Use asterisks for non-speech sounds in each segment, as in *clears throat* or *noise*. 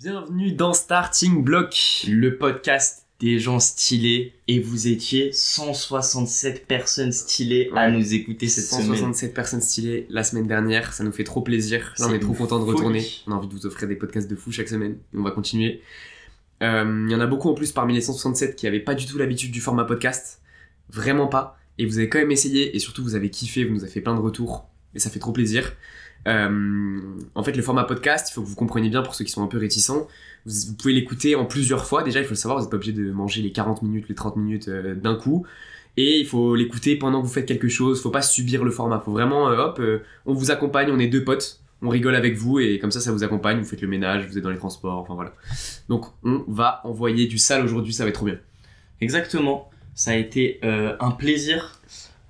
Bienvenue dans Starting Block, le podcast des gens stylés. Et vous étiez 167 personnes stylées à nous écouter cette semaine. 167 personnes stylées la semaine dernière, ça nous fait trop plaisir. Là, on est trop content de retourner. On a envie de vous offrir des podcasts de fou chaque semaine. Et on va continuer. Euh, Il y en a beaucoup en plus parmi les 167 qui avaient pas du tout l'habitude du format podcast. Vraiment pas. Et vous avez quand même essayé et surtout vous avez kiffé, vous nous avez fait plein de retours. Et ça fait trop plaisir. Euh, en fait, le format podcast, il faut que vous compreniez bien pour ceux qui sont un peu réticents. Vous, pouvez l'écouter en plusieurs fois. Déjà, il faut le savoir, vous n'êtes pas obligé de manger les 40 minutes, les 30 minutes euh, d'un coup. Et il faut l'écouter pendant que vous faites quelque chose. Faut pas subir le format. Faut vraiment, euh, hop, on vous accompagne, on est deux potes. On rigole avec vous et comme ça, ça vous accompagne. Vous faites le ménage, vous êtes dans les transports, enfin voilà. Donc, on va envoyer du sale aujourd'hui, ça va être trop bien. Exactement. Ça a été un plaisir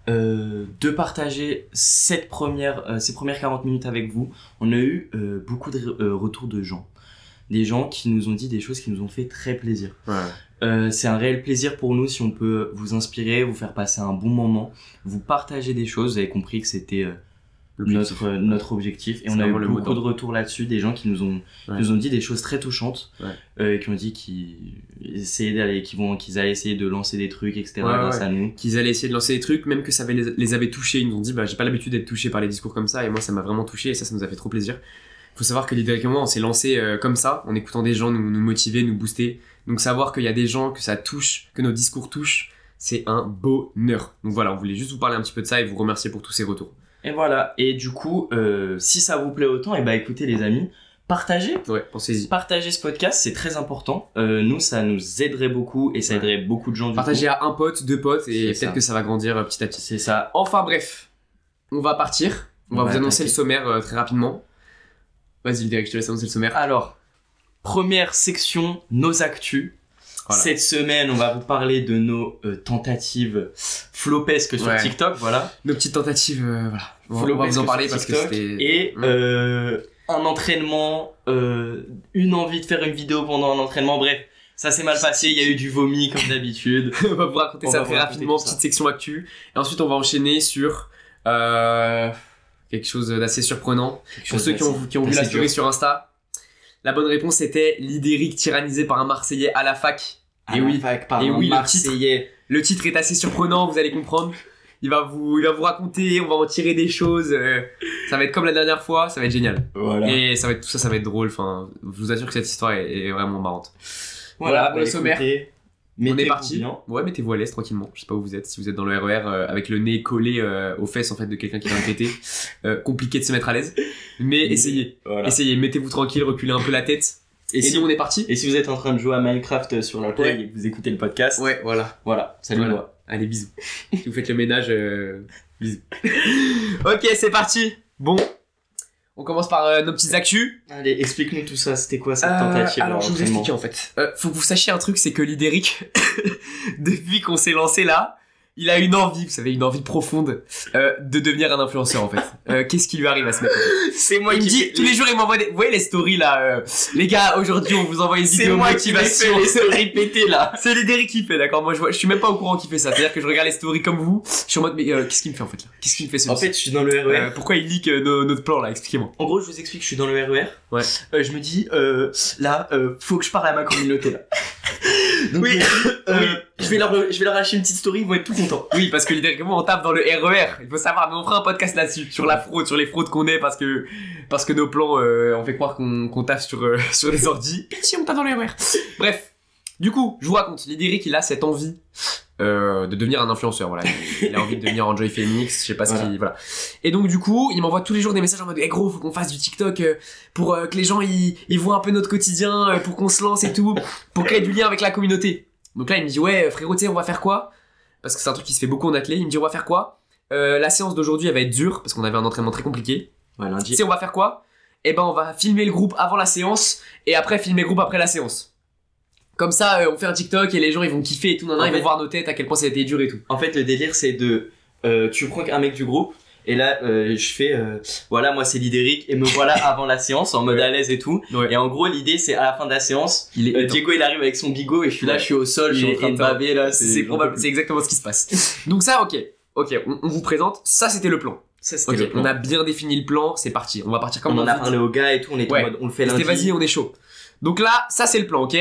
euh, de partager cette première, euh, ces premières 40 minutes avec vous. On a eu euh, beaucoup de retours de gens. Des gens qui nous ont dit des choses qui nous ont fait très plaisir. C'est un réel plaisir pour nous si on peut vous inspirer, vous faire passer un bon moment, vous partager des choses. Vous avez compris que c'était notre, euh, notre objectif. Et on a eu le mot beaucoup de retours là-dessus, des gens qui nous ont, Ouais. nous ont dit des choses très touchantes, Ouais. euh, qui ont dit qu'ils d'aller, qu'ils vont, qu'ils allaient essayer de lancer des trucs, etc. Grâce à nous. qu'ils allaient essayer de lancer des trucs, même que ça avait- les, les avait touchés. Ils nous ont dit, bah, j'ai pas l'habitude d'être touché par les discours comme ça, et moi, ça m'a vraiment touché, et ça, ça nous a fait trop plaisir. Faut savoir que Lidéric et moi, on s'est lancé euh, comme ça, en écoutant des gens nous, nous motiver, nous booster. Donc, savoir qu'il y a des gens, que ça touche, que nos discours touchent, c'est un bonheur. Donc voilà, on voulait juste vous parler un petit peu de ça et vous remercier pour tous ces retours. Et voilà. Et du coup, euh, si ça vous plaît autant, et bah écoutez les amis, partagez. Ouais, pensez-y. Partagez ce podcast, c'est très important. Euh, nous, ça nous aiderait beaucoup et ça Ouais. aiderait beaucoup de gens du Partagez à un pote, deux potes, et peut-être que ça va grandir euh, petit à coup. petit. C'est ça. Enfin bref, on va partir. On, On va va vous annoncer le sommaire euh, très rapidement. Vas-y, Lidéric, je te laisse annoncer le sommaire. Alors, première section, nos actus. Voilà. Cette semaine, on va vous parler de nos euh, tentatives flopesques sur Ouais. TikTok, voilà. Nos petites tentatives, voilà. Va- on va vous en parler parce que c'était. Et Mm. euh, un entraînement, euh, une envie de faire une vidéo pendant un entraînement, bref. Ça s'est mal passé, il y a eu du vomi comme d'habitude. *laughs* on va vous raconter On ça très rapidement, ça. petite section actu. Et ensuite, on va enchaîner sur euh, quelque chose d'assez surprenant. Pour ceux qui ont, qui ont vu la story sur Insta, la bonne réponse était l'Idéric tyrannisé par un Marseillais à la fac. Et oui, par et un oui, le Marseillais. le titre est assez surprenant, vous allez comprendre. Il va vous, il va vous raconter, on va en tirer des choses. euh, ça va être comme la dernière fois, ça va être génial. Voilà. Et ça va être tout ça, ça va être drôle. Enfin, je vous assure que cette histoire est, est vraiment marrante. Voilà, pour le bah, sommaire. écoutez, On est parti. bien. Ouais, mettez-vous à l'aise tranquillement. Je sais pas où vous êtes. Si vous êtes dans le RER euh, avec le nez collé euh, aux fesses en fait de quelqu'un qui vient de péter, *laughs* euh, compliqué de se mettre à l'aise. Mais essayez, Voilà. essayez. Mettez-vous tranquille, reculez un peu la tête. Et, Et si- on est parti Et si vous êtes en train de jouer à Minecraft sur la play Ouais. et que vous écoutez le podcast, Ouais, voilà. voilà, salut Voilà. moi. Allez, bisous. si vous faites le ménage, euh, bisous. *laughs* ok, c'est parti. Bon, on commence par euh, nos petites actus. Allez, explique-nous tout ça, c'était quoi cette Euh, tentative alors, je vais vous expliquer en fait. Euh, faut que vous sachiez un truc, c'est que l'Idéric, *laughs* depuis qu'on s'est lancé là, il a une envie, vous savez, une envie profonde euh, de devenir un influenceur en fait. Euh, Qu'est-ce qui lui arrive à en fait C'est moi Il me qui dit, tous les jours, il m'envoie des... Vous voyez les stories là euh, Les gars, aujourd'hui, on vous envoie une vidéo moi qui motivation. faire les stories pétées là. *laughs* C'est l'Idéric qui fait, d'accord Moi, je, vois, je suis même pas au courant qu'il fait ça. C'est-à-dire que je regarde les stories comme vous. Je suis en mode, mais euh, qu'est-ce qu'il me fait en fait là? Qu'est-ce qu'il me fait ce En fait, je suis dans le RER. Euh, pourquoi il leak euh, notre plan là? Expliquez-moi. En gros, je vous explique, je suis dans le RER. Ouais. Euh, je me dis, euh, là, euh, faut que je parle à ma communauté là. *laughs* Donc, Oui. euh, Oui. je vais leur, je vais leur lâcher une petite story, ils vont être tout contents. Oui, parce que moi, on tape dans le RER. Il faut savoir, mais on fera un podcast là-dessus, sur la fraude, sur les fraudes qu'on est, parce que parce que nos plans, euh, on fait croire qu'on tape sur, euh, *laughs* sur les ordis. Et si on tape dans le RER Bref. Du coup, je vous raconte, l'Idéric, il a cette envie euh, de devenir un influenceur. Voilà, il, *laughs* il a envie de devenir Enjoy Phoenix, je sais pas ce Voilà. qu'il. Voilà. Et donc, du coup, il m'envoie tous les jours des messages en mode, eh gros, faut qu'on fasse du TikTok euh, pour euh, que les gens ils, ils voient un peu notre quotidien, euh, pour qu'on se lance et tout, pour créer du lien avec la communauté. Donc là, il me dit, ouais, frérot, tu sais, on va faire quoi? Parce que c'est un truc qui se fait beaucoup en athlète. Il me dit, on va faire quoi? Euh, La séance d'aujourd'hui, elle va être dure, parce qu'on avait un entraînement très compliqué. Ouais, Tu lundi. sais, on va faire quoi? Eh ben, on va filmer le groupe avant la séance, et après filmer le groupe après la séance. Comme ça, euh, on fait un TikTok et les gens ils vont kiffer et tout, nan, nan, En ils fait- vont voir nos têtes, à quel point ça a été dur et tout. En fait, le délire, c'est de. euh, tu prends un mec du groupe, et là, euh, je fais. euh, voilà, moi, c'est Lidéric, et me voilà *laughs* avant la séance, en mode Ouais. à l'aise et tout. Ouais. Et en gros, l'idée, c'est à la fin de la séance, Il est euh. Diego, il arrive avec son bigot, et je suis là, Ouais. je suis au sol, je Il suis en est train de éteint. baver, là. C'est probable, c'est exactement ce qui se passe. Donc ça, ok, ok, on, on vous présente. Ça, c'était le plan. Ça, c'était Ok, le plan. on a bien défini le plan, c'est parti. On va partir comme on en a parlé aux gars et tout, on était Ouais. en mode, on le fait C'était lundi. vas-y, on est chaud. Donc là, ça c'est le plan, ok?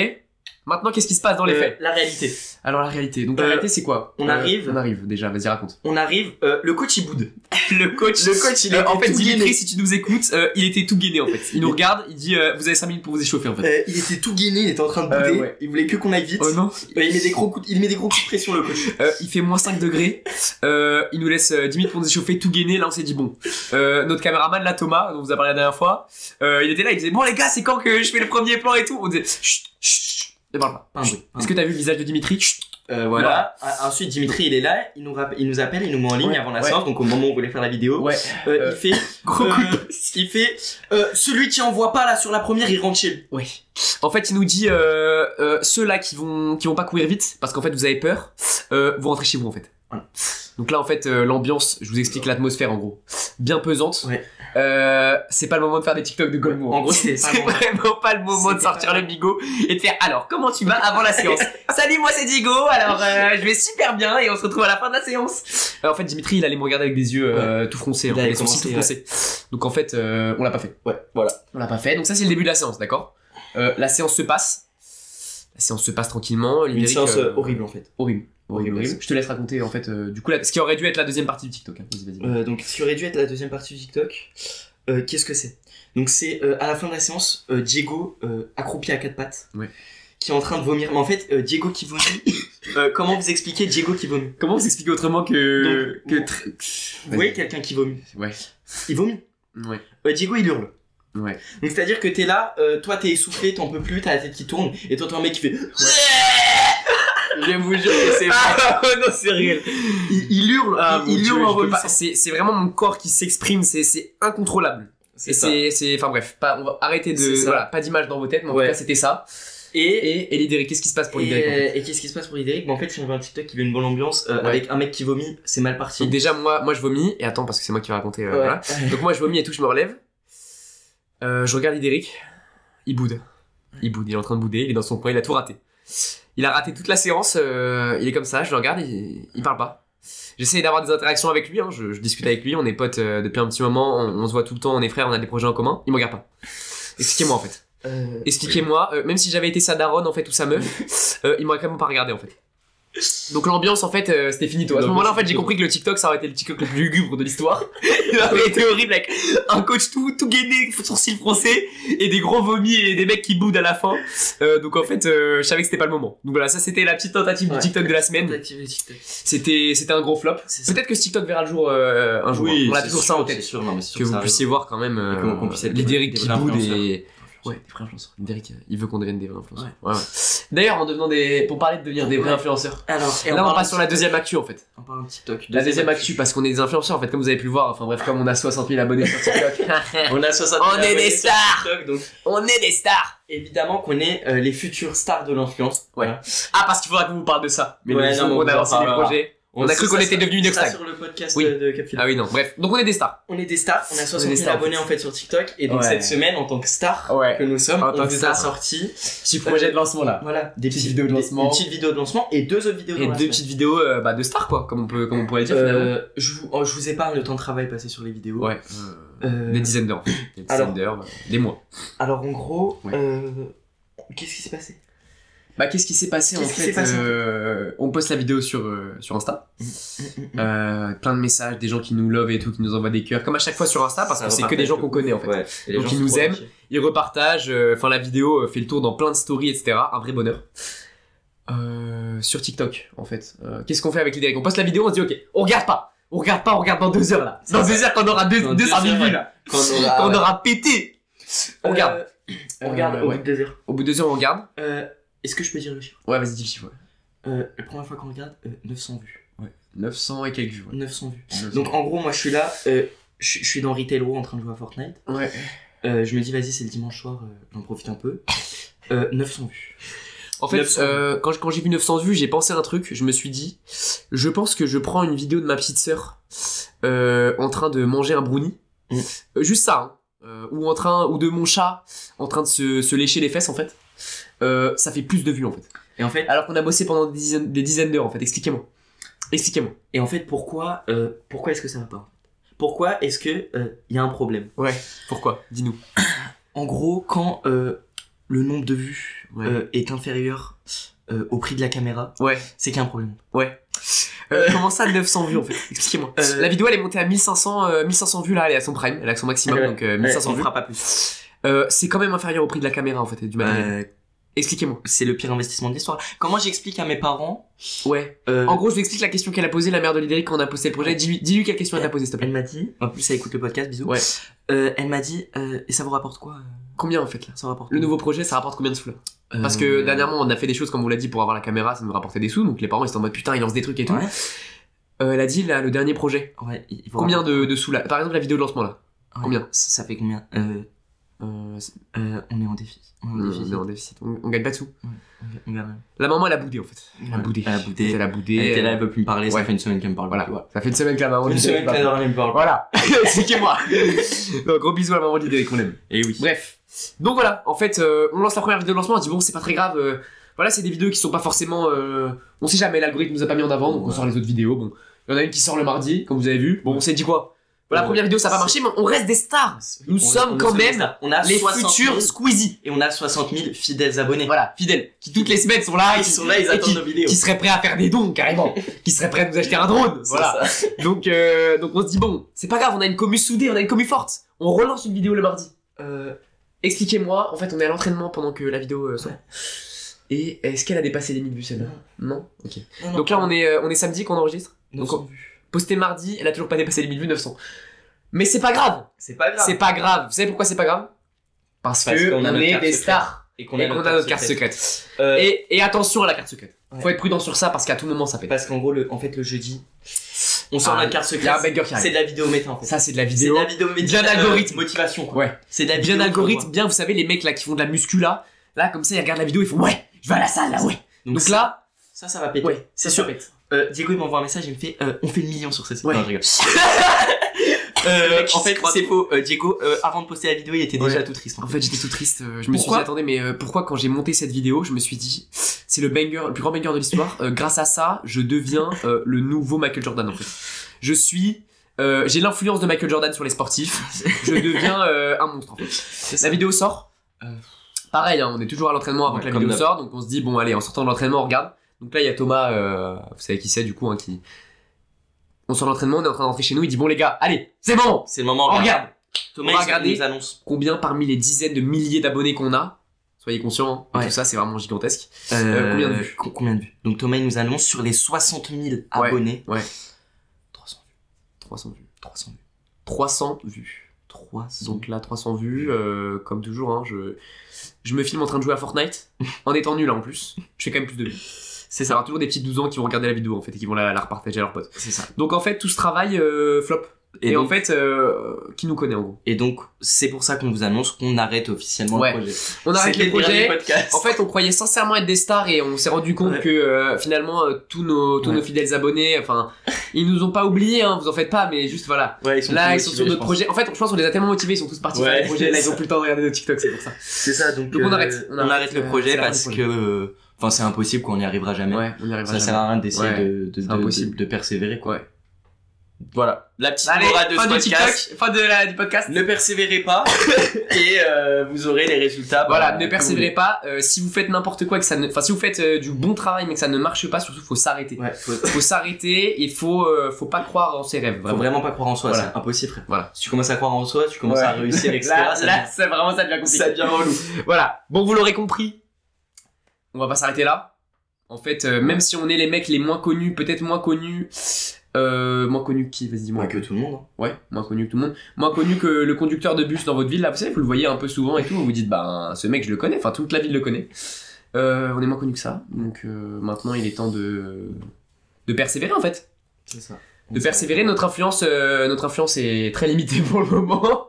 Maintenant, qu'est-ce qui se passe dans les Euh, faits La réalité. Alors la réalité. Donc la Euh, réalité, c'est quoi on Euh, arrive. On arrive déjà. Vas-y, raconte. On arrive, euh, le coach il boude. *laughs* Le coach. Le coach il était en fait, Dimitri, si tu nous écoutes, euh, il était tout gainé en fait. Il nous regarde, il dit euh, Vous avez 5 minutes pour vous échauffer en fait. Euh, il était tout gainé, il était en train de bouder. ouais. Il voulait que qu'on aille vite. Oh non il met des gros coups, il met des gros coups de pression le coach. Euh, Il fait moins 5 degrés. Euh, il nous laisse euh, 10 minutes pour nous échauffer, tout gainé. Là, on s'est dit Bon. Euh, notre caméraman, là, Thomas, dont on vous a parlé la dernière fois, euh, il était là, il disait Bon, les gars, c'est quand que je fais le premier plan et tout? On disait chut, chut. Ne parle pas. Pas un bruit. Est-ce que t'as vu le visage de Dimitri Chut. Euh, voilà. Ensuite, Dimitri, il est là, il nous, il nous appelle, il nous met en ligne Ouais, avant la ouais. séance, donc au moment où on voulait faire la vidéo. Ouais. Euh, Euh, il fait, *laughs* Gros coup de- il fait, celui qui envoie pas là sur la première, il rentre chez lui. Ouais. En fait, il nous dit ceux là qui vont qui vont pas courir vite parce qu'en fait vous avez peur, vous rentrez chez vous en fait. Voilà. Donc là en fait euh, l'ambiance, je vous explique l'atmosphère en gros, bien pesante. Ouais. Euh, c'est pas le moment de faire des TikTok de Golmo. En gros, *laughs* c'est vraiment pas le moment de sortir le bigot et de faire alors comment tu vas avant la séance? *laughs* Salut moi c'est Digo, alors euh, je vais super bien et on se retrouve à la fin de la séance. Euh, en fait Dimitri il allait me regarder avec des yeux tout froncés, hein, allait les sourcils tout froncés. Donc en fait on l'a pas fait. Ouais, voilà. On l'a pas fait. Donc ça c'est le début de la séance, d'accord? La séance se passe. La séance se passe tranquillement. Une séance euh, euh, horrible en fait. Horrible. Horrible, horrible. Je te laisse raconter en fait euh, du coup là, ce qui aurait dû être la deuxième partie du TikTok. hein. Donc, ce qui aurait dû être la deuxième partie du TikTok, qu'est-ce que c'est? Donc, c'est à la fin de la séance, Diego accroupi à quatre pattes, Ouais. qui est en train de vomir. Mais en fait, euh, Diego qui vomit. *laughs* euh, comment vous expliquez Diego qui vomit? Comment vous expliquer autrement que Donc, que Vous voyez quelqu'un qui vomit? Ouais. Il vomit. Ouais. Euh, Diego il hurle. Ouais. Donc c'est à dire que t'es là, euh, toi t'es essoufflé, t'en peux plus, t'as la tête qui tourne, et toi t'as un mec qui fait. *laughs* Je vous jure que c'est Ah, non c'est réel. Il, il hurle, Ah, il, hurle en je peux vomissant. C'est vraiment mon corps qui s'exprime. C'est c'est incontrôlable. C'est Et ça. c'est enfin bref. Pas on va arrêter de voilà pas d'image dans vos têtes. Mais en Ouais. tout cas c'était ça. Et, Et et Lidéric, qu'est-ce qui se passe pour et, Lidéric en fait? Et qu'est-ce qui se passe pour Lidéric bah, En fait, si on veut un TikTok qui veut une bonne ambiance, euh, Ouais. avec un mec qui vomit, c'est mal parti. Donc déjà moi moi je vomis et attends parce que c'est moi qui vais raconter. euh, Ouais. voilà. Donc moi je vomis et tout, je me relève. Euh, je regarde Idéric, il boude. Il boude, il est en train de bouder, il est dans son coin, il a tout raté. Il a raté toute la séance, euh, il est comme ça, je le regarde, il, il parle pas. J'essaie d'avoir des interactions avec lui, hein, je, je discute avec lui, on est potes euh, depuis un petit moment, on, on se voit tout le temps, on est frères, on a des projets en commun, il me regarde pas. Expliquez-moi en fait. Expliquez-moi, même si j'avais été sa daronne en fait ou sa meuf, *laughs* il m'aurait quand même pas regardé en fait. Donc l'ambiance en fait euh, c'était finito. À ce moment-là en fait j'ai compris que le TikTok ça aurait été le TikTok le plus lugubre de l'histoire. *laughs* Il aurait été horrible avec un coach tout tout gainé, sourcils froncés et des gros vomis et des mecs qui boudent à la fin. Euh, donc en fait euh, je savais que c'était pas le moment. Donc voilà ça c'était la petite tentative Ouais. du TikTok de la semaine. C'était c'était un gros flop. Peut-être que ce TikTok verra le jour euh, un jour. Oui, on a c'est toujours sûr, ça en c'est tête. sûr, non, mais c'est sûr Que vous puissiez voir quand même être les des qui boudent et Ouais, des vrais influenceurs. Derrick, il veut qu'on devienne des vrais influenceurs. Ouais. ouais. D'ailleurs, en devenant des. Pour parler de devenir des vrais influenceurs. Alors, et Là, on passe sur la deuxième actu en fait. On parle de TikTok. La deuxième actu, parce qu'on est des influenceurs en fait, comme vous avez pu le voir. Enfin bref, comme on a 60 000 abonnés sur TikTok. *laughs* On a 60 On est des stars. TikTok, donc on est des stars évidemment qu'on est euh, les futures stars de l'influence. Ouais. Voilà. Ah, parce qu'il faudra qu'on vous parle de ça. Mais Ouais, non, on on a lancé des projets. On a cru qu'on était devenus une extag. sur le podcast Oui. de, de. Ah oui, non, bref. Donc on est des stars. On est des stars, on a 60 des 000 stars, en abonnés en fait sur TikTok et donc Ouais. cette semaine en tant que star Ouais. que nous sommes, En on vous a sorti Petit projet de lancement là. voilà des Petite petites vidéo de des- lancement. une petite vidéo de lancement et deux autres vidéos Et dans la deux semaine. petites vidéos euh, bah, de stars quoi, comme on, peut, comme on pourrait le dire finalement. Euh, je vous oh, je vous épargne le temps de travail passé sur les vidéos. Ouais. Euh, Des dizaines d'heures. Des dizaines d'heures, euh, des mois. Alors en gros, euh, qu'est-ce qui s'est passé? Bah qu'est-ce qui s'est passé en fait euh, On poste la vidéo sur, euh, sur Insta. Euh, plein de messages, des gens qui nous love et tout, qui nous envoient des cœurs, comme à chaque fois sur Insta, parce que c'est que des gens qu'on connaît en fait. Ouais. Et les Donc gens ils nous aiment. Ils repartagent, enfin la vidéo fait le tour dans plein de stories, etc. Un vrai bonheur. Sur TikTok en fait. Qu'est-ce qu'on fait avec les On poste la vidéo, on se dit ok, on regarde pas, on regarde pas, on regarde dans deux heures là. Dans deux heures quand on aura deux, Dans 200 000 deux heures, vues là, Quand on aura, on aura pété. On regarde. On regarde au bout de deux heures. Au bout de deux heures on regarde. Euh, Est-ce que je peux dire le chiffre? Ouais vas-y dis le chiffre. ouais. euh, La première fois qu'on regarde, euh, 900 vues. 900 et quelques vues. ouais. 900 vues. 900. Donc en gros, moi je suis là, euh, je je suis dans Retail Row en train de jouer à Fortnite. ouais. Euh, je me dis, vas-y, c'est le dimanche soir, euh, j'en profite un peu. Euh, 900 vues. En fait, 900 euh, quand, j'ai vu 900 vues, j'ai pensé à un truc. Je me suis dit, je pense que je prends une vidéo de ma petite sœur euh, en train de manger un brownie. Mm. Euh, juste ça. hein. Euh, ou en train, ou de mon chat en train de se, se lécher les fesses en fait. Euh, ça fait plus de vues en fait. Et en fait, Alors qu'on a bossé pendant des dizaines, des dizaines d'heures en fait. Expliquez-moi. Expliquez-moi. et en fait pourquoi, euh, pourquoi est-ce que ça va pas Pourquoi est-ce que euh, il y a un problème? Ouais. Pourquoi? Dis-nous. En gros, quand euh, le nombre de vues Ouais. euh, est inférieur euh, au prix de la caméra, Ouais. c'est qu'il y a un problème. Ouais. Euh, comment ça 900 vues en fait? Expliquez-moi. Euh, La vidéo elle est montée à 1500, euh, 1500 vues là, elle est à son prime, elle est à son maximum donc euh, Ouais, 1500 on vues. fera pas plus. Euh, c'est quand même inférieur au prix de la caméra en fait et du matériel. Expliquez-moi. c'est le pire investissement de l'histoire. Comment j'explique à mes parents Ouais. euh, En gros, je vous explique la question qu'elle a posée, la mère de Lidéric, quand on a posté le projet. Dis-lui dis-lui quelle question elle t'a posée, s'il te plaît. Elle m'a dit, en plus elle écoute le podcast, bisous. Ouais. Euh, elle m'a dit, euh, et ça vous rapporte quoi Combien en fait là? Ça rapporte Le nouveau projet, ça rapporte combien de sous là? Parce que dernièrement, on a fait des choses comme vous l'a dit pour avoir la caméra, ça nous rapportait des sous, donc les parents ils étaient en mode putain, ils lancent des trucs et tout. Ouais. Elle a dit là, le dernier projet. Ouais, il il faut Combien de, de sous là? Par exemple, la vidéo de lancement là. Ouais, combien? Ça, ça fait combien? Euh, Euh, On est en déficit. On est en on déficit. est en déficit, on, on gagne pas de sous. On on gagne rien. La maman elle a boudé en fait. Elle a boudé. Elle a boudé. Elle a boudé. Elle était là, elle veut plus me parler, ça ouais. fait une semaine qu'elle me parle. Voilà. Ça fait une semaine que la maman Une semaine qu'elle me parle. Voilà. *laughs* Expliquez-moi. Donc, gros bisous à la maman d'idée qu'on aime. Et oui. Bref. Donc voilà, en fait, euh, on lance la première vidéo de lancement, on dit bon, c'est pas très grave. euh, voilà, c'est des vidéos qui sont pas forcément. euh, on sait jamais, l'algorithme nous a pas mis en avant, donc on sort les autres vidéos. Bon, il y en a une qui sort le mardi, comme vous avez vu. Bon, on s'est dit quoi? Voilà, la Ouais. première vidéo, ça va pas marcher, mais on reste des stars. Nous On- sommes quand même On a Les 60 000 futurs Squeezie. Et on a 60 000 fidèles abonnés. Voilà, fidèles, qui toutes les semaines sont là, et Ils qui sont là, ils et attendent qui, nos vidéos. qui seraient prêts à faire des dons carrément, *laughs* qui seraient prêts à nous acheter un drone. Voilà. ça. Donc, euh, donc on se dit bon, c'est pas grave, on a une commu soudée, on a une commu forte. On relance une vidéo le mardi. Euh, expliquez-moi, en fait, on est à l'entraînement pendant que la vidéo euh. Et est-ce qu'elle a dépassé les 1000 vues celle-là? Non Ok. Non, non, Donc là, on est, euh, on est samedi qu'on enregistre? 900 donc, vues. Posté mardi, elle a toujours pas dépassé les 1000 vues, 900. Mais c'est pas grave. C'est pas grave. C'est pas grave. Vous savez pourquoi c'est pas grave? Parce, Parce que qu'on a on notre est carte des secrète. stars Et et qu'on a notre carte secrète. Euh, Et, et attention à la carte secrète. Ouais. Faut être prudent sur ça parce qu'à tout moment ça pète. Parce qu'en gros, le, en fait, le jeudi, on sort Ah, notre carte Il y a un secrète. banger qui C'est arrive. de la vidéo méta en fait. Ça c'est de la C'est vidéo. de la vidéo méta. Bien algorithme. motivation quoi. Ouais. C'est de la vidéo. Bien algorithme, bien vous savez les mecs là qui font de la muscu là, là comme ça ils regardent la vidéo ils font ouais, je vais à la salle là ouais. Donc, là, ça, ça va péter. ouais, c'est ça, sûr. pète. Euh, Diego il m'envoie un message, il me fait euh, on fait le million sur ce site. Ouais. Non, je rigole. *laughs* Euh, en fait, c'est faux. Euh, Diego, euh, avant de poster la vidéo, il était Ouais. déjà tout triste. En fait, j'étais tout triste. euh, Je me suis dit, attendez, mais euh, pourquoi quand j'ai monté cette vidéo, je me suis dit, c'est le banger, le plus grand banger de l'histoire. euh, grâce à ça, je deviens euh, le nouveau Michael Jordan en fait. Je suis, euh, j'ai l'influence de Michael Jordan sur les sportifs. Je deviens euh, un monstre en fait. La vidéo sort. Euh, Pareil, hein, on est toujours à l'entraînement avant Ouais, que la vidéo sorte, donc on se dit bon allez, en sortant de l'entraînement, on regarde. Donc là, il y a Thomas, euh, vous savez qui c'est du coup, hein, qui. On sort de l'entraînement, on est en train de rentrer chez nous, il dit bon les gars, allez, c'est bon, C'est le moment. on regarde. Thomas On va il regarder. nous annonce. Combien parmi les dizaines de milliers d'abonnés qu'on a, soyez conscients, hein, Ouais. tout ça c'est vraiment gigantesque. Euh, combien de vues co- Combien de vues Donc Thomas il nous annonce sur les 60 000 Ouais. abonnés. Ouais. 300 vues. 300 vues. 300 vues. 300 vues. 300. Donc là, 300 vues, euh, comme toujours, hein, je, je me filme en train de jouer à Fortnite, *laughs* en étant nul hein, en plus. Je fais quand même plus de vues. C'est Ça ça. aura toujours des petits 12 ans qui vont regarder la vidéo en fait et qui vont la, la repartager à leurs potes. C'est ça. Donc en fait, tout ce travail euh, flop. Et, Et, en fait, euh, qui nous connaît en gros? Et donc c'est pour ça qu'on vous annonce qu'on arrête officiellement Ouais. le projet. On arrête le podcast. En fait, on croyait sincèrement être des stars et on s'est rendu compte Ouais. que euh, finalement euh, tous nos tous Ouais. nos fidèles abonnés, enfin, ils nous ont pas oubliés, hein, vous en faites pas, mais juste voilà. Ouais, ils sont Là, ils sont motivés, sur notre projet. En fait, je pense qu'on les a tellement motivés, ils sont tous partis faire des projets. Là, ils ont plus le temps de regarder nos TikTok, c'est pour ça. C'est ça. Donc, Donc on euh, arrête, on On arrête, arrête, le projet parce que euh, enfin c'est impossible qu'on n'y arrivera jamais. Ouais, on y arrivera. Ça jamais. sert à rien d'essayer Ouais, de, de, de, impossible. de- de persévérer quoi. Ouais. Voilà. La petite Allez, morale de fin ce du podcast. TikTok, fin de la, du podcast. Ne persévérez pas *laughs* et euh, vous aurez les résultats. Voilà, bah, ne que persévérez pas. Euh, si vous faites n'importe quoi, et que ça ne, enfin, si vous faites euh, du bon travail mais que ça ne marche pas, surtout faut s'arrêter. Ouais, faut, *laughs* Faut s'arrêter et faut, euh, faut pas croire en ses rêves. faut Vraiment. vraiment pas croire en soi, Voilà. c'est impossible frère. Voilà. Si tu commences à croire en soi, tu commences Ouais. à réussir, etc. là, ça là, devient- vraiment ça devient compliqué. ça devient relou. Voilà. Bon, vous l'aurez compris. On va pas s'arrêter là. En fait, euh, même si on est les mecs les moins connus, peut-être moins connus, euh, moins connus que qui Vas-y, dis-moi. Moins que tout le monde. hein. Ouais, moins connu que tout le monde. Moins connu que le conducteur de bus dans votre ville, là, vous savez, vous le voyez un peu souvent et tout, vous vous dites, bah, ce mec, je le connais, enfin, toute la ville le connaît. Euh, on est moins connu que ça, donc maintenant, il est temps de, de persévérer, en fait. C'est ça. De persévérer, notre influence, notre influence est très limitée *laughs* pour le moment.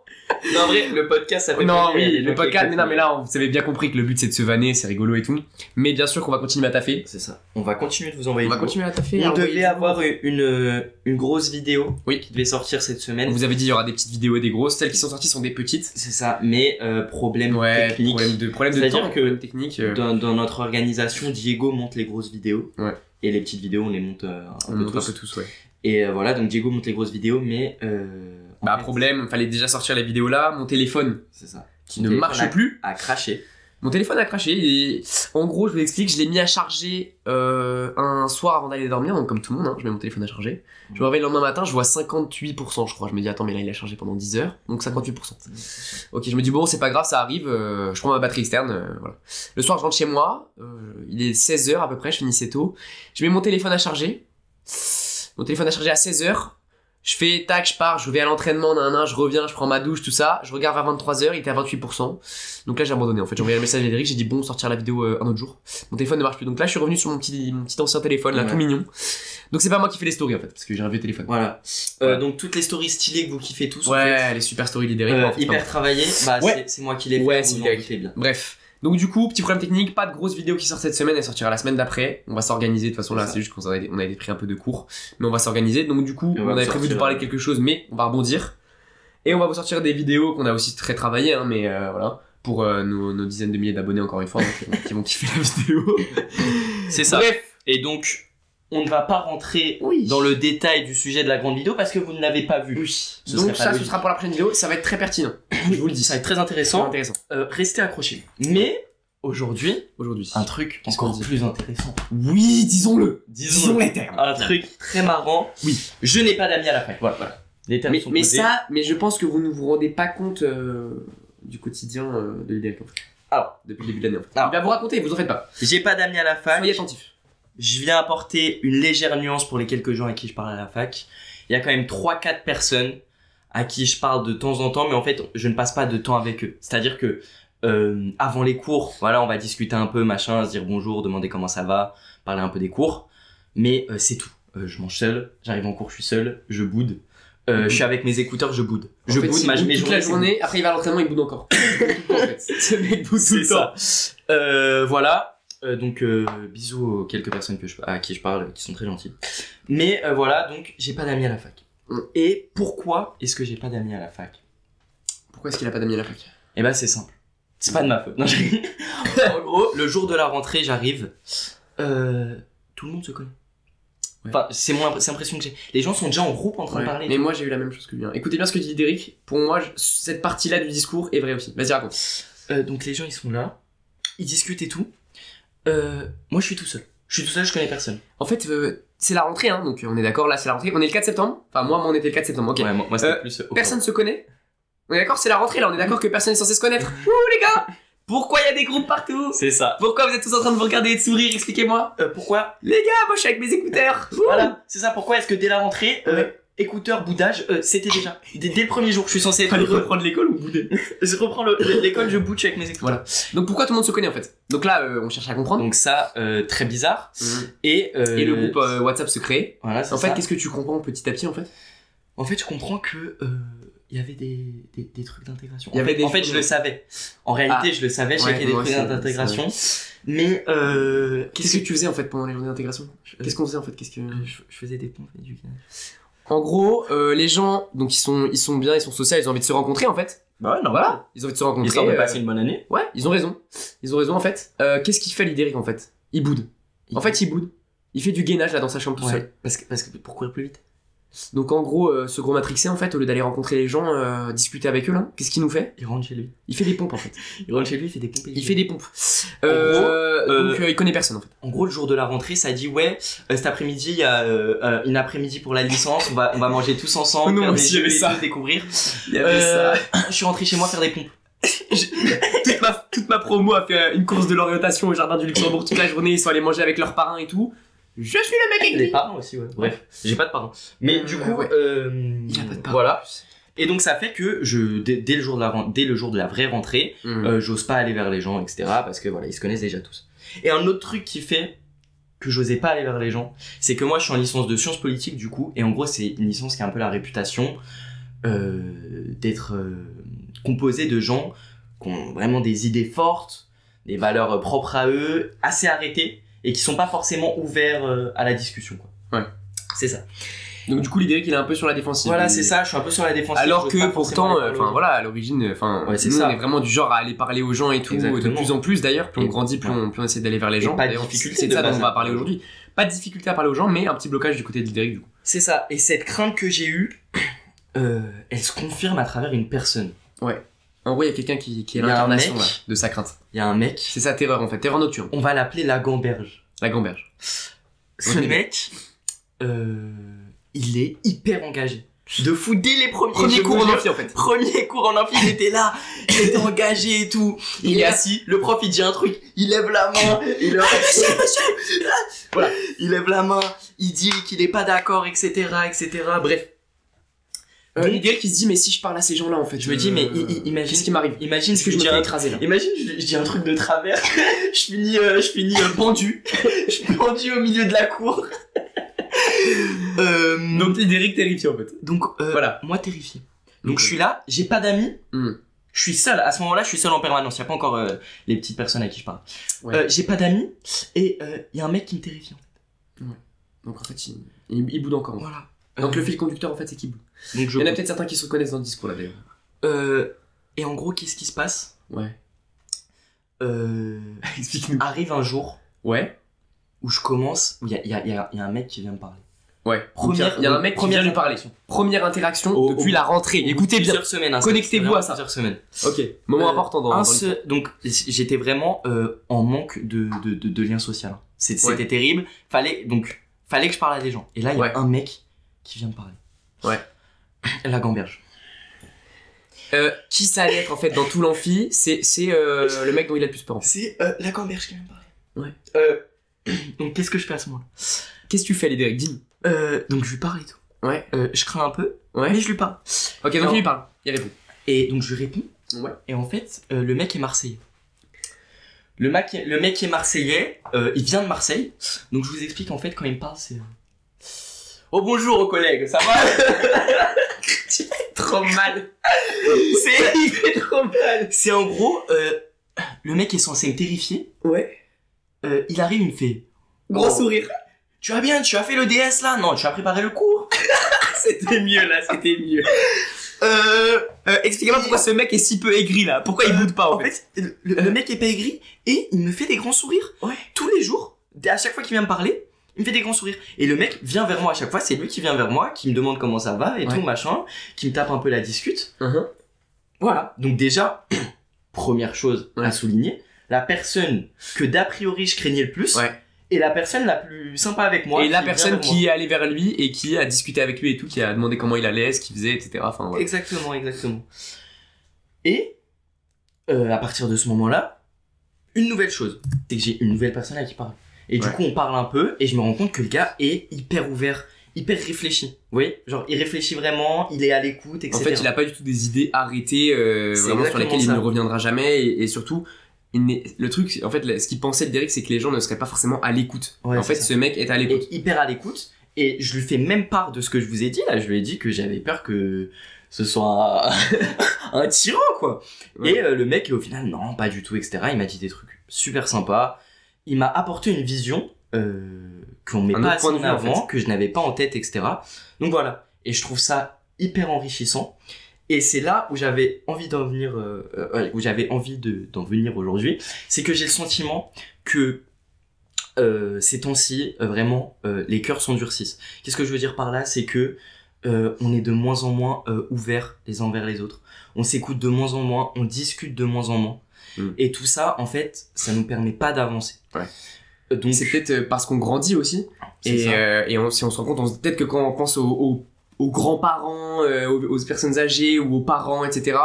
Non, en vrai, le podcast, ça fait non, plaisir, oui, des le podcast, mais non, mais là, vous avez bien compris que le but, c'est de se vanner, c'est rigolo et tout. Mais bien sûr qu'on va continuer à taffer. C'est ça. On va continuer de vous envoyer On va du lourd. continuer à taffer. On à devait avoir une, une, grosse vidéo Oui. qui devait sortir cette On semaine. vous avait dit, il y aura des petites vidéos et des grosses. Celles qui sont sorties sont des petites. C'est ça, mais euh, problème Ouais, technique. problème de, problème de C'est-à-dire temps, que technique. euh, Dans, dans notre organisation, Diego monte les grosses vidéos. Ouais. Et les petites vidéos, on les monte euh, un on peu monte un tous. peu tous, ouais. Et euh, voilà, donc Diego monte les grosses vidéos, mais. Euh, Bah, problème, fallait déjà sortir la vidéo là. Mon téléphone C'est ça. qui Mon ne marche a- plus. A craché. Mon téléphone a craché et en gros, je vous explique, je l'ai mis à charger euh, un soir avant d'aller dormir, donc comme tout le monde, hein, je mets mon téléphone à charger. Je me réveille le lendemain matin, je vois 58%, je crois. Je me dis, attends, mais là, il a chargé pendant 10 heures, donc 58%. Ok, je me dis, bon, c'est pas grave, ça arrive, euh, je prends ma batterie externe, euh, voilà. Le soir, je rentre chez moi, il est 16h à peu près, je finissais tôt. Je mets mon téléphone à charger. Mon téléphone à charger à 16h. Je fais tac, je pars, je vais à l'entraînement, nan, nan, je reviens, je prends ma douche, tout ça. Je regarde vers 23h, il était à 28%. Donc là, j'ai abandonné en fait. J'ai envoyé un message à Eric, j'ai dit bon, sortir la vidéo euh, un autre jour. Mon téléphone ne marche plus. Donc là, je suis revenu sur mon petit, mon petit ancien téléphone, là, Ouais. tout mignon. Donc c'est pas moi qui fais les stories en fait, parce que j'ai un vieux téléphone. Voilà. Euh, donc toutes les stories stylées que vous kiffez tous. en Ouais, fait, les super stories d'Idéric. euh, en fait, hyper travaillées, bah Ouais. c'est- moi qui les fais. Ouais, c'est bien. Bref. Donc du coup, petit problème technique, pas de grosse vidéo qui sort cette semaine, elle sortira la semaine d'après. On va s'organiser, de toute façon là, C'est juste qu'on a, on a été pris un peu de cours, mais on va s'organiser. Donc du coup, on on, va avait vous prévu de sortir, parler euh, de quelque chose, mais on va rebondir. Et on va vous sortir des vidéos qu'on a aussi très travaillées, hein, mais euh, voilà, pour euh, nos, nos dizaines de milliers d'abonnés encore une fois, donc, euh, qui vont kiffer la vidéo. C'est ça. Bref, Et donc, on ne va pas rentrer Oui. dans le détail du sujet de la grande vidéo parce que vous ne l'avez pas vu. oui. Ce Donc ça, ce sera pour la prochaine vidéo, ça va être très pertinent. Je vous le dis, Ça va être très intéressant. intéressant. Euh, restez accrochés. Mais aujourd'hui, Aujourd'hui. un truc encore plus intéressant. Oui, disons-le. Disons les termes. un truc très marrant. Oui. Je n'ai pas d'amis à la fac. Voilà, voilà. Les termes Mais, sont mais ça, mais je pense que vous ne vous rendez pas compte euh, du quotidien euh, de fait. Alors. depuis le début de l'année en fait. Alors. Il va vous raconter, vous en faites pas. J'ai pas d'amis à la fac. Soyez attentifs. Je viens apporter une légère nuance pour les quelques gens à qui je parle à la fac. Il y a quand même 3-4 personnes à qui je parle de temps en temps, mais en fait, je ne passe pas de temps avec eux. C'est-à-dire que euh, avant les cours, voilà, on va discuter un peu, machin, se dire bonjour, demander comment ça va, parler un peu des cours. Mais euh, c'est tout. Euh, je mange seul, j'arrive en cours, je suis seul, je boude. Euh, je suis avec mes écouteurs, je boude. En je fait, boude ma, boude mes toute la journées, journée, après il va à l'entraînement, il boude encore. *laughs* en fait. Ce mec boude tout C'est le temps. ça. Euh, voilà. Euh, donc euh, bisous aux quelques personnes que je, à qui je parle qui sont très gentilles. Mais euh, voilà, donc j'ai pas d'amis à la fac. Mm. Et pourquoi est-ce que j'ai pas d'amis à la fac? Pourquoi est-ce qu'il a pas d'amis à la fac? Eh ben c'est simple. C'est pas de ma faute. Non, *laughs* en gros, le jour de la rentrée, j'arrive. Tout le monde se connaît. Ouais. Enfin, c'est mon imp- c'est l'impression que j'ai. Les gens sont déjà en groupe en train de parler. Mais moi j'ai eu la même chose que lui. hein. Écoutez bien ce que dit Derek. Pour moi, je- cette partie-là du discours est vraie aussi. Vas-y, raconte. Donc les gens ils sont là, ils discutent et tout. Euh, moi je suis tout seul. Je suis tout seul, je connais personne. En fait, euh, c'est la rentrée, hein, donc on est d'accord, là c'est la rentrée. On est le 4 septembre? Enfin, moi, moi on était le 4 septembre, ok. Ouais, moi, moi, c'était Euh, plus. euh, au Personne se connaît? On est d'accord, c'est la rentrée là, on est d'accord que personne n'est censé se connaître? *laughs* Ouh les gars Pourquoi il y a des groupes partout? C'est ça. Pourquoi vous êtes tous en train de vous regarder et de sourire? Expliquez-moi. Euh, pourquoi? Les gars, moi je suis avec mes écouteurs. Ouh. Voilà, c'est ça. Pourquoi est-ce que dès la rentrée, euh, Ouais. Écouteur, boudage, euh, c'était déjà dès, dès le premier jour, je suis censé être Fallait reprendre l'école ou bouder *laughs* Je reprends le- le- l'école, je bouche avec mes écouteurs. Voilà. Donc pourquoi tout le monde se connaît en fait? Donc là, euh, on cherche à comprendre. Donc ça, euh, très bizarre. Et, euh, Et le groupe euh, WhatsApp se crée. Voilà, c'est En fait, qu'est-ce que tu comprends petit à petit en fait? En fait, je comprends que euh, il y avait des, des, des trucs d'intégration. En fait, des en fait, choses, je le savais. En réalité, je le savais. Je Ouais, savais qu'il y moi avait des trucs d'intégration. Mais euh, Qu'est-ce que tu faisais en fait pendant les journées d'intégration? Qu'est-ce qu'on faisait en fait? Qu'est-ce que je, je faisais des pompes et du. En gros, euh, les gens, donc ils sont, ils sont bien, ils sont sociaux, ils ont envie de se rencontrer en fait. Bah ouais, Voilà, ils ont envie de se rencontrer. Histoire de euh, passer une bonne année. Ouais, ils ont raison. Ils ont raison en fait. Euh, Qu'est-ce qu'il fait l'Idéric en fait? Il boude. En fait, il boude. Il fait du gainage là dans sa chambre tout seul. Ouais, parce que, parce que pour courir plus vite. Donc en gros, euh, ce gros matrixé en fait, au lieu d'aller rencontrer les gens, euh, discuter avec eux là, qu'est-ce qu'il nous fait? Il rentre chez lui. Il fait des pompes en fait. *laughs* Il rentre chez lui, il fait des pompes. Il fait des pompes. Euh, euh, donc il connaît personne en fait. En gros, le jour de la rentrée, ça dit ouais, cet après-midi, il y a une après-midi pour la licence, on va, on va manger tous ensemble, *laughs* Non, faire des jeux avait ça. tout, découvrir. Il y Euh, *coughs* je suis rentré chez moi faire des pompes. *laughs* toute, ma, toute ma promo a fait une course de l'orientation au jardin du Luxembourg toute la journée, ils sont allés manger avec leurs parrains et tout. Je suis le mec Les aigri. parents aussi, ouais. Bref, j'ai pas de parents. Mais Euh, du coup, ouais. euh, Il a pas de parents. voilà. Et donc ça fait que je, dès, dès le jour de la, dès le jour de la vraie rentrée, Mmh. euh, j'ose pas aller vers les gens, etc. Parce que voilà, ils se connaissent déjà tous. Et un autre truc qui fait que j'osais pas aller vers les gens, c'est que moi je suis en licence de sciences politiques du coup, et en gros c'est une licence qui a un peu la réputation d'être composée de gens qui ont vraiment des idées fortes, des valeurs propres à eux, assez arrêtées, et qui sont pas forcément ouverts euh, à la discussion. Quoi. Ouais. C'est ça. Donc du coup l'Idéric il est un peu sur la défensive. Voilà, Il- c'est ça, je suis un peu sur la défensive. Alors que pourtant, enfin voilà, à l'origine, enfin, Ouais, nous ça. on est vraiment du genre à aller parler aux gens et tout, de Exactement. plus en plus d'ailleurs, plus on Et- grandit, plus on, plus on essaie d'aller vers les Et gens. pas de D'ailleurs, difficulté C'est de de ça dont on va parler aujourd'hui. Pas de difficulté à parler aux gens, mais un petit blocage du côté de l'Idéric du coup. C'est ça. Et cette crainte que j'ai eue, euh, elle se confirme à travers une personne. En gros, il y a quelqu'un qui, qui est l'incarnation là, de sa crainte. Il y a un mec, C'est sa terreur en fait, terreur nocturne. on va l'appeler la gamberge. La gamberge. Ce Ok. mec, euh, il est hyper engagé. De fou dès les premiers, Premier je cours vous en jure, amphi en fait. Premier cours en amphi, il était là, il était engagé et tout. Il, est assis, le prof il dit un truc, il lève la main, il leur monsieur, *laughs* monsieur, voilà, il lève la main, il dit qu'il est pas d'accord, etc., etc. Bref, Euh, Donc- qui se dit, mais si je parle à ces gens-là en fait. je me dis, mais i- i- imagine, Qu'est-ce qui m'arrive imagine Est-ce que je me dis fais un- écraser là Imagine, je, je dis un truc de travers, *laughs* je finis, euh, je finis euh, pendu, *laughs* je suis pendu au milieu de la cour. *laughs* euh, Donc l'idée terrifié en fait. donc euh, Voilà. moi terrifié. Donc je suis là, j'ai pas d'amis. Hmm. Je suis seul. À ce moment-là, je suis seul en permanence. Il y a pas encore euh, les petites personnes à qui je parle. Ouais. Euh, j'ai pas d'amis et il y a un mec qui me terrifie. Donc en fait, il, il, il boude encore. en fait. Voilà. Donc Euh, le fil conducteur en fait, c'est qu'il boude. Donc je. Il y en a peut-être certains qui se reconnaissent dans le discours là d'ailleurs. Euh, et en gros, qu'est-ce qui se passe? Ouais. euh, *laughs* Explique-nous. Arrive un jour Ouais. où je commence. où Il y a, il y, a, il y a- y a un mec qui vient me parler. Ouais. Première- il y a un mec qui première vient lui parler. Première interaction Au- depuis au- la rentrée. Écoutez bien. Plusieurs semaines. hein, Connectez-vous à ça. Plusieurs semaines. Ok. Moment Euh, important dans, un dans seul- donc j'étais vraiment euh, en manque de, de, de, de lien social. hein. Ouais. C'était terrible. Fallait donc fallait que je parle à des gens. Et là il y a Ouais. un mec qui vient me parler. Ouais. *laughs* La gamberge. Euh, qui ça allait être en fait dans tout l'amphi C'est c'est euh, le mec dont il a le plus peur. en fait. C'est euh, la gamberge qui vient me parler. Ouais. Euh, *clears throat* donc qu'est-ce que je fais à ce moment-là? Qu'est-ce que tu fais, Lédéric? Dis-nous. euh, Donc je lui parle et tout. Ouais. Euh, je crains un peu, Ouais. mais je lui parle. Ok, donc il lui parle. Il répond. Et donc je lui réponds. Ouais. Et en fait, euh, le mec est marseillais. Le mec, le mec est marseillais, euh, il vient de Marseille. Donc je vous explique en fait quand il me parle, c'est. Oh bonjour aux collègues, ça va? *laughs* Trop mal. *laughs* C'est il fait trop mal. c'est en gros, euh, le mec est censé me terrifier. Ouais. Euh, il arrive, il me fait. Gros Oh, sourire. Tu vas bien, tu as fait le DS là? Non, tu as préparé le cours. *laughs* C'était mieux là, c'était mieux. Euh, Euh, Expliquez-moi pourquoi ce mec est si peu aigri là. Pourquoi il boude pas en, en fait, le, le mec est pas aigri et il me fait des grands sourires. Ouais. Tous les jours, à chaque fois qu'il vient me parler, il me fait des grands sourires. Et le mec vient vers moi à chaque fois, c'est lui qui vient vers moi, qui me demande comment ça va et Ouais. tout, machin, qui me tape un peu la discute. Mhm. Voilà. Donc déjà, *clears throat* première chose Ouais. à souligner, la personne que d'a priori je craignais le plus Ouais. est la personne la plus sympa avec moi. et la personne qui est allée vers lui et qui a discuté avec lui et tout, qui a demandé comment il allait, ce qu'il faisait, etc. Enfin. Exactement, exactement. Et euh, à partir de ce moment-là, une nouvelle chose, c'est que j'ai une nouvelle personne à qui parler. Et du Ouais. coup, on parle un peu et je me rends compte que le gars est hyper ouvert, hyper réfléchi. Vous voyez? Genre, il réfléchit vraiment, il est à l'écoute, etc. En fait, il a pas du tout des idées arrêtées, euh, vraiment sur lesquelles il ne reviendra jamais. Et, et surtout, il le truc, en fait, ce qu'il pensait de Derek, c'est que les gens ne seraient pas forcément à l'écoute. Ouais, en fait, ça. ce mec est à l'écoute. hyper à l'écoute. Et je lui fais même part de ce que je vous ai dit là. Je lui ai dit que j'avais peur que ce soit un, *laughs* un tyran quoi. Ouais. Et euh, le mec, au final, non, pas du tout, etc. Il m'a dit des trucs super sympas. Il m'a apporté une vision euh, qu'on met Un pas assez en avant, que je n'avais pas en tête, etc. Donc voilà. Et je trouve ça hyper enrichissant. Et c'est là où j'avais envie d'en venir, euh, euh, où j'avais envie de- d'en venir aujourd'hui. C'est que j'ai le sentiment que ces temps-ci, vraiment, les cœurs s'endurcissent. Qu'est-ce que je veux dire par là? C'est que on est de moins en moins ouverts les uns envers les autres. On s'écoute de moins en moins, on discute de moins en moins. Mm. Et tout ça, en fait, ça nous permet pas d'avancer. Ouais. Euh, Donc, C'est peut-être euh, parce qu'on grandit aussi. Et, euh, et on- si on se rend compte, peut-être que quand on pense aux, aux- aux grands-parents, euh, aux, aux personnes âgées ou aux parents, etc.,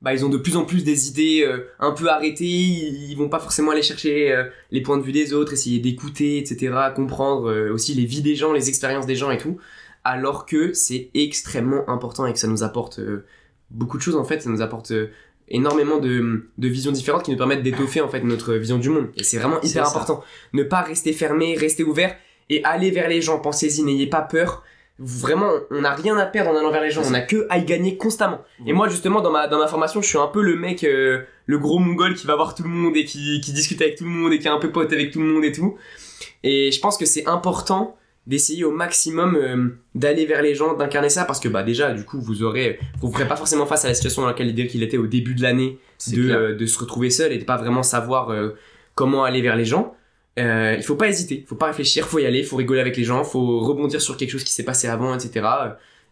bah, ils ont de plus en plus des idées euh, un peu arrêtées, ils, ils vont pas forcément aller chercher les points de vue des autres, essayer d'écouter, etc., comprendre aussi les vies des gens, les expériences des gens et tout, alors que c'est extrêmement important et que ça nous apporte euh, beaucoup de choses en fait, ça nous apporte euh, énormément de, de visions différentes qui nous permettent d'étoffer en fait notre vision du monde. Et c'est vraiment hyper important. Ne pas rester fermé, rester ouvert et aller vers les gens. Pensez-y, n'ayez pas peur. Vraiment, on n'a rien à perdre en allant vers les gens. On n'a que à y gagner constamment. Et moi, justement, dans ma, dans ma formation, je suis un peu le mec, euh, le gros mongol qui va voir tout le monde et qui, qui discute avec tout le monde et qui est un peu pote avec tout le monde et tout. Et je pense que c'est important d'essayer au maximum euh, d'aller vers les gens, d'incarner ça parce que bah déjà du coup vous aurez vous ferez pas forcément face à la situation dans laquelle il était au début de l'année de, euh, de se retrouver seul et de pas vraiment savoir euh, comment aller vers les gens. Il faut pas hésiter, faut pas réfléchir, faut y aller, faut rigoler avec les gens, faut rebondir sur quelque chose qui s'est passé avant, etc.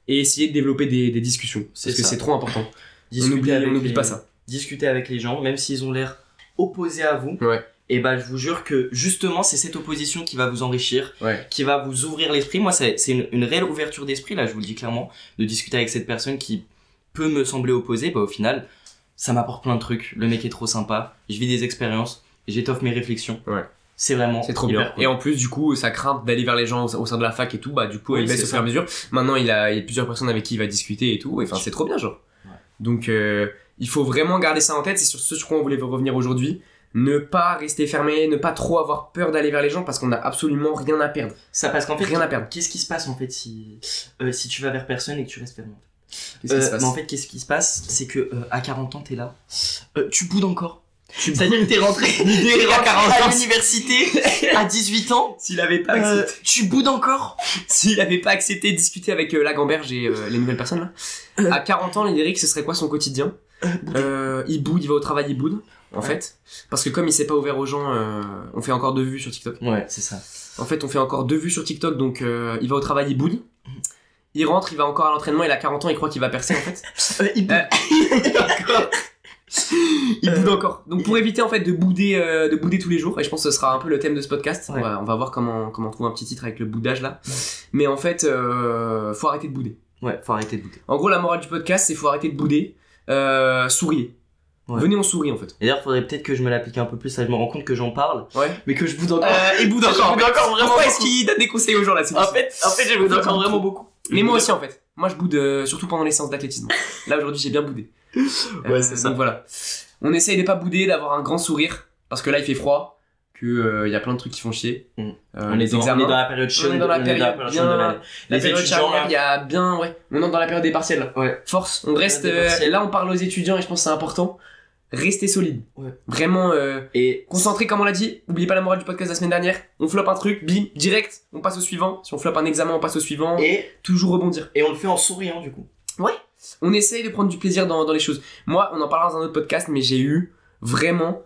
Et essayer de développer des, des discussions. C'est Parce que c'est trop important. On Discutez oublie, avec on oublie les- pas ça. Discutez avec les gens, même s'ils ont l'air opposés à vous. Ouais. Et bah, je vous jure que justement, c'est cette opposition qui va vous enrichir, Ouais. qui va vous ouvrir l'esprit. Moi, c'est une, une réelle ouverture d'esprit, là, je vous le dis clairement, de discuter avec cette personne qui peut me sembler opposée. Bah, au final, ça m'apporte plein de trucs. Le mec est trop sympa, je vis des expériences, j'étoffe mes réflexions. Ouais. C'est vraiment C'est trop bien. cool. Et en plus, du coup, sa crainte d'aller vers les gens au, sein de la fac et tout, bah, du coup, Oui, elle baisse au fur et à mesure. Maintenant, il a, il y a plusieurs personnes avec qui il va discuter et tout. Et enfin, c'est trop bien, genre. Ouais. Donc, euh, il faut vraiment garder ça en tête. C'est sur ce sur quoi on voulait revenir aujourd'hui. Ne pas rester fermé, ne pas trop avoir peur d'aller vers les gens parce qu'on a absolument rien à perdre. Ça, parce qu'en fait, Rien à perdre. qu'est-ce qui se passe en fait si, euh, si tu vas vers personne et que tu restes fermé Qu'est-ce qui Euh, se passe? mais en fait, qu'est-ce qui se passe? C'est que euh, à 40 ans, t'es là, tu boudes encore. C'est-à-dire que t'es rentré, *laughs* t'es rentré à l'université *laughs* à 18 ans, S'il avait pas euh, accepté, tu boudes encore. s'il avait pas accepté de discuter avec euh, la gamberge et euh, les nouvelles personnes là, à 40 ans, Lédéric, ce serait quoi son quotidien? Il boude, il va au travail, il boude, en Ouais. fait. Parce que comme il s'est pas ouvert aux gens, euh, on fait encore deux vues sur TikTok. Ouais, c'est ça. En fait, on fait encore deux vues sur TikTok, donc euh, il va au travail, il boude. Il rentre, il va encore à l'entraînement, il a 40 ans, il croit qu'il va percer en fait. *laughs* Euh, il boude. *laughs* Encore. il boude encore. Donc pour éviter en fait de bouder, euh, de bouder tous les jours, et je pense que ce sera un peu le thème de ce podcast. Ouais. On, va, on va voir comment comment trouver un petit titre avec le boudage là. Mais en fait, euh, faut arrêter de bouder. Ouais, faut arrêter de bouder. En gros, la morale du podcast, c'est faut arrêter de bouder. Euh, souriez. Ouais. Venez, on sourit en fait. Et D'ailleurs, faudrait peut-être que je me l'applique un peu plus. Ça, je me rends compte que j'en parle, Ouais. mais que je boude encore. Euh, et boude encore. encore vraiment Pourquoi est-ce qu'il donne des conseils aux gens là En fait, en fait, je boude encore vraiment beaucoup. Mais moi aussi en fait. Moi je boude euh, surtout pendant les séances d'athlétisme. Là aujourd'hui j'ai bien boudé. *laughs* Ouais, c'est ça. Donc voilà. On essaye de pas bouder, d'avoir un grand sourire parce que là il fait froid, que euh, il y a plein de trucs qui font chier. Mm. Euh, On les est, dans, on examens. est dans la période chaude. On est dans la on période chaude bien- de. La Les période il y a bien ouais. On entre dans la période des partiels. Ouais. Force. On reste euh, là on parle aux étudiants et je pense que c'est important. Restez solide. Ouais. Vraiment euh, Et concentré comme on l'a dit. Oubliez pas la morale du podcast de la semaine dernière. On floppe un truc, bim, direct, on passe au suivant. Si on floppe un examen, on passe au suivant. et Toujours rebondir. et on le fait en souriant du coup. on essaye de prendre du plaisir dans, dans les choses. Moi, on en parlera dans un autre podcast, mais j'ai eu vraiment,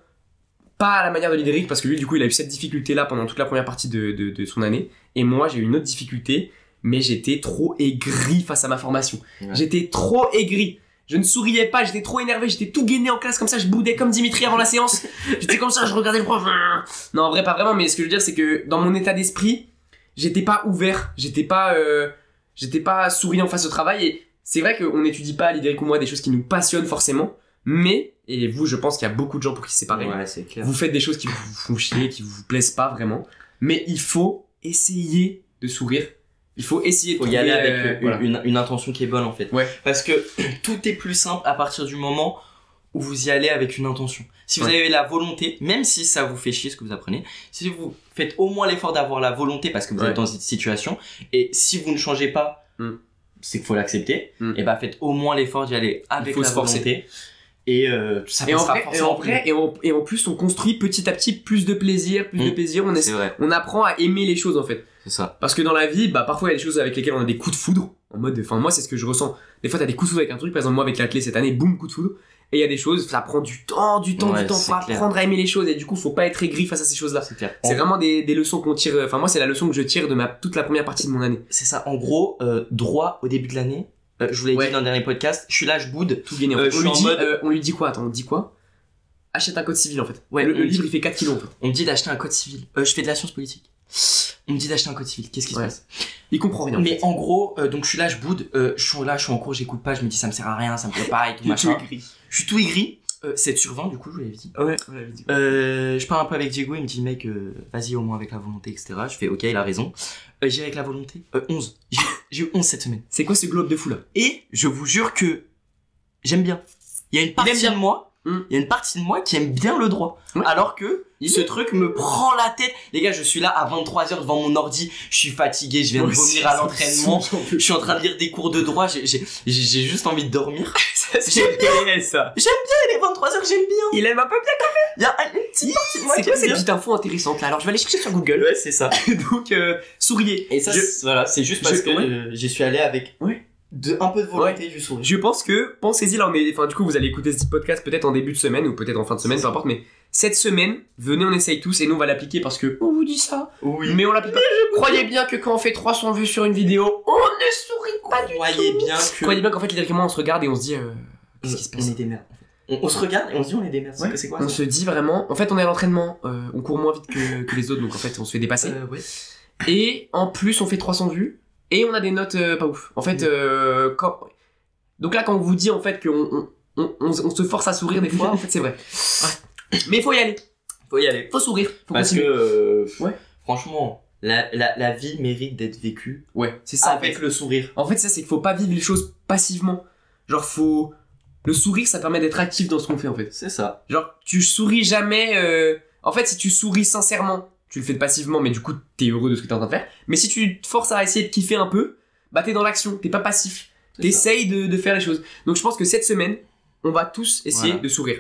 pas à la manière de Lidéric, parce que lui, du coup, il a eu cette difficulté-là pendant toute la première partie de, de, de son année. Et moi, j'ai eu une autre difficulté, mais j'étais trop aigri face à ma formation. Ouais. J'étais trop aigri. Je ne souriais pas, j'étais trop énervé, j'étais tout gainé en classe comme ça, je boudais comme Dimitri avant la séance. J'étais comme ça, je regardais le prof. Non, en vrai, pas vraiment, mais ce que je veux dire, c'est que dans mon état d'esprit, j'étais pas ouvert, j'étais pas, euh, j'étais pas souriant face au travail. Et c'est vrai qu'on n'étudie pas, Lidéric ou moi, des choses qui nous passionnent forcément. Mais, et vous, je pense qu'il y a beaucoup de gens pour qui c'est pareil. Ouais, clair. Vous faites des choses qui vous font chier, qui vous plaisent pas vraiment. Mais il faut essayer de sourire. Il faut essayer de faut y trouver, aller avec euh, euh, une, voilà. une, une intention qui est bonne en fait. Ouais. Parce que *clears throat* tout est plus simple à partir du moment où vous y allez avec une intention. Si vous Ouais. avez la volonté, même si ça vous fait chier ce que vous apprenez, si vous faites au moins l'effort d'avoir la volonté parce que vous Ouais. êtes dans cette situation, et si vous ne changez pas, Mm. c'est qu'il faut l'accepter, Mm. et bah faites au moins l'effort d'y aller avec la volonté. Et euh, ça Et en, vrai, et, en vrai, et, en, et en plus, on construit petit à petit plus de plaisir, plus de Mm. plaisir. On, vrai, on apprend à aimer les choses en fait. C'est ça. Parce que dans la vie, bah parfois il y a des choses avec lesquelles on a des coups de foudre. En mode, enfin moi c'est ce que je ressens. Des fois t'as des coups de foudre avec un truc, par exemple moi avec l'athlé cette année, boum, coup de foudre. Et il y a des choses, ça prend du temps, du temps, Ouais, du temps. clair. apprendre à aimer les choses et du coup faut pas être aigri face à ces choses-là. C'est clair. C'est En- vraiment des, des leçons qu'on tire. Enfin moi c'est la leçon que je tire de ma toute la première partie de mon année. C'est ça. En gros, euh, droit au début de l'année. euh, je vous l'ai Ouais. dit dans le dernier podcast. Je suis là, je boude. Tout gagné. Euh, on, lui dit, mode- euh, on lui dit quoi? Attends, on dit quoi? Achète un code civil en fait. Ouais, le, dit- livre il fait 4 kilos en fait. On me dit d'acheter un code civil. Je fais de la science politique. On me dit d'acheter un code civil. Qu'est-ce qui Ouais. se passe? Il comprend rien. en Mais en gros, euh, donc je suis là, je boude. Euh, je suis là, je suis en cours, j'écoute pas. Je me dis ça me sert à rien, ça me plaît pas et tout *laughs* machin. tout aigri. Je suis tout aigri. Euh, 7 sur 20 du coup, je vous l'avais dit. Ouais, l'avait dit. Euh, je parle un peu avec Diego, il me dit mec, vas-y au moins avec la volonté, etc. Je fais ok, il a raison. J'irai avec la volonté. Euh, 11. J'ai- J'ai eu 11 cette semaine. C'est quoi ce globe de fou là? Et je vous jure que j'aime bien. Il y a une partie bien. de moi, Mm. il y a une partie de moi qui aime bien le droit. Alors que ce truc me prend la tête. Les gars, je suis là à 23h devant mon ordi, je suis fatigué, je viens de vomir à l'entraînement. Je suis en train de lire des cours de droit, j'ai- juste envie de dormir. *laughs* C'est réel ça. Et les 23h, j'aime bien. Il aime un peu bien. Il y a une petite partie de moi C'est qui quoi aime cette bien. petite info intéressante là? Alors je vais aller chercher sur Google. Ouais, c'est ça. *laughs* Donc euh, souriez. Et ça, Je- voilà, c'est juste parce je- que ouais. euh, j'y suis allé avec Ouais. De un peu de volonté du sourire. Je pense que, pensez-y là, on est, enfin, du coup, vous allez écouter ce podcast peut-être en début de semaine ou peut-être en fin de semaine, peu importe, mais cette semaine, venez, on essaye tous et nous, on va l'appliquer parce que on vous dit ça. Oui. Mais on l'applique pas. Croyez bien que quand on fait 300 vues sur une vidéo, on ne sourit pas du tout. bien que Croyez bien qu'en fait, directement, on se regarde et on se dit, euh, qu'est-ce qui se passe? On est des merdes. On, on se regarde et on se dit on est des merdes. Ouais. C'est quoi On se dit vraiment, en fait, on est à l'entraînement, euh, on court moins vite que, que les autres, donc en fait, on se fait dépasser. Euh, ouais. Et en plus, on fait 300 vues et on a des notes euh, pas ouf. En fait, Oui. euh, quand... donc là, quand on vous dit en fait qu'on on, on, on- on se force à sourire des fois, en fait, c'est vrai. Mais il faut y aller, Faut y aller. faut sourire, faut Parce que euh, Ouais. franchement, la, la, la vie mérite d'être vécue Ouais, c'est ça. en avec fait. le sourire. En fait, ça, c'est qu'il faut pas vivre les choses passivement. Genre, faut. Le sourire, ça permet d'être actif dans ce qu'on fait en fait. C'est ça. Genre, tu souris jamais. euh, En fait, si tu souris sincèrement, tu le fais passivement, mais du coup, t'es heureux de ce que t'es en train de faire. Mais si tu te forces à essayer de kiffer un peu, bah t'es dans l'action, t'es pas passif. T'essayes de, de faire les choses. Donc, je pense que cette semaine, on va tous essayer Voilà. de sourire.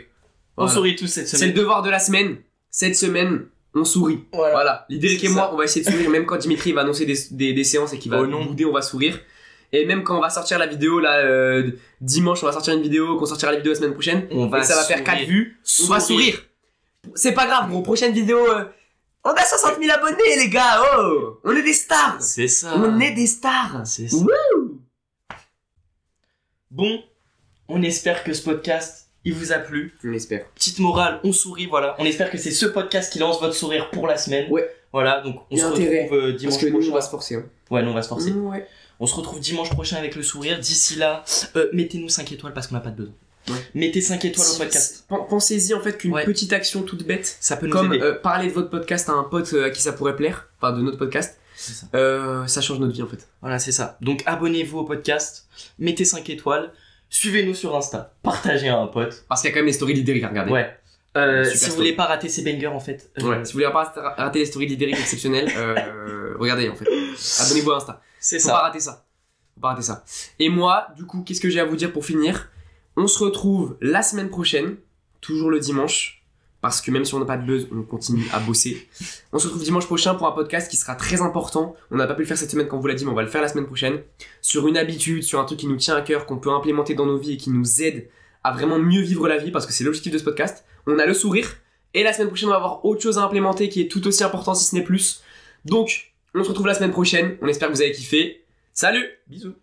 On Voilà. sourit tous cette C'est le semaine. devoir de la semaine. Cette semaine, on sourit. Voilà. Voilà. L'idée C'est et moi, on va essayer de sourire, même quand Dimitri va annoncer des, des, des séances et qu'il va Oh non. bouder, on va sourire. Et même quand on va sortir la vidéo, là, euh, dimanche, on va sortir une vidéo, qu'on sortira la vidéo la semaine prochaine, On et que ça va faire 4 vues, on va sourire. C'est pas grave, gros, prochaine vidéo, euh, on a 60 000 abonnés, les gars, oh On est des stars C'est ça. On est des stars C'est ça. Wouh Bon, on espère que ce podcast, il vous a plu. On espère. Petite morale, on sourit, voilà. On espère que c'est ce podcast qui lance votre sourire pour la semaine. Ouais. Voilà, donc on se intérêt, retrouve euh, dimanche Parce que nous, prochain. on va se forcer. Hein. Ouais, nous on va se forcer. Ouais. On se retrouve dimanche prochain avec le sourire. D'ici là, euh, mettez-nous 5 étoiles parce qu'on n'a pas de besoin. Ouais. Mettez 5 étoiles au podcast. pen- Pensez-y en fait qu'une Ouais. petite action toute bête, Ça peut nous comme aider. euh, parler de votre podcast à un pote euh, à qui ça pourrait plaire, enfin de notre podcast, ça. euh, ça change notre vie en fait. Voilà, c'est ça. Donc abonnez-vous au podcast, mettez 5 étoiles, suivez-nous sur Insta, partagez à un pote. Parce qu'il y a quand même les stories d'Idéric à regarder. Ouais. Euh, si vous voulez pas rater ces bangers en fait. euh, Ouais, si vous voulez pas rater les stories d'Idéric exceptionnelles, euh, *laughs* regardez en fait. Abonnez-vous à Insta. C'est Faut ça. pas rater ça. Faut pas rater ça. Et moi, du coup, qu'est-ce que j'ai à vous dire pour finir? On se retrouve la semaine prochaine, toujours le dimanche, parce que même si on n'a pas de buzz, on continue à bosser. On se retrouve dimanche prochain pour un podcast qui sera très important. On n'a pas pu le faire cette semaine, on vous l'a dit, mais on va le faire la semaine prochaine. Sur une habitude, sur un truc qui nous tient à cœur, qu'on peut implémenter dans nos vies et qui nous aide à vraiment mieux vivre la vie, parce que c'est l'objectif de ce podcast. On a le sourire. Et la semaine prochaine, on va avoir autre chose à implémenter qui est tout aussi important, si ce n'est plus. Donc, on se retrouve la semaine prochaine. On espère que vous avez kiffé. Salut Bisous.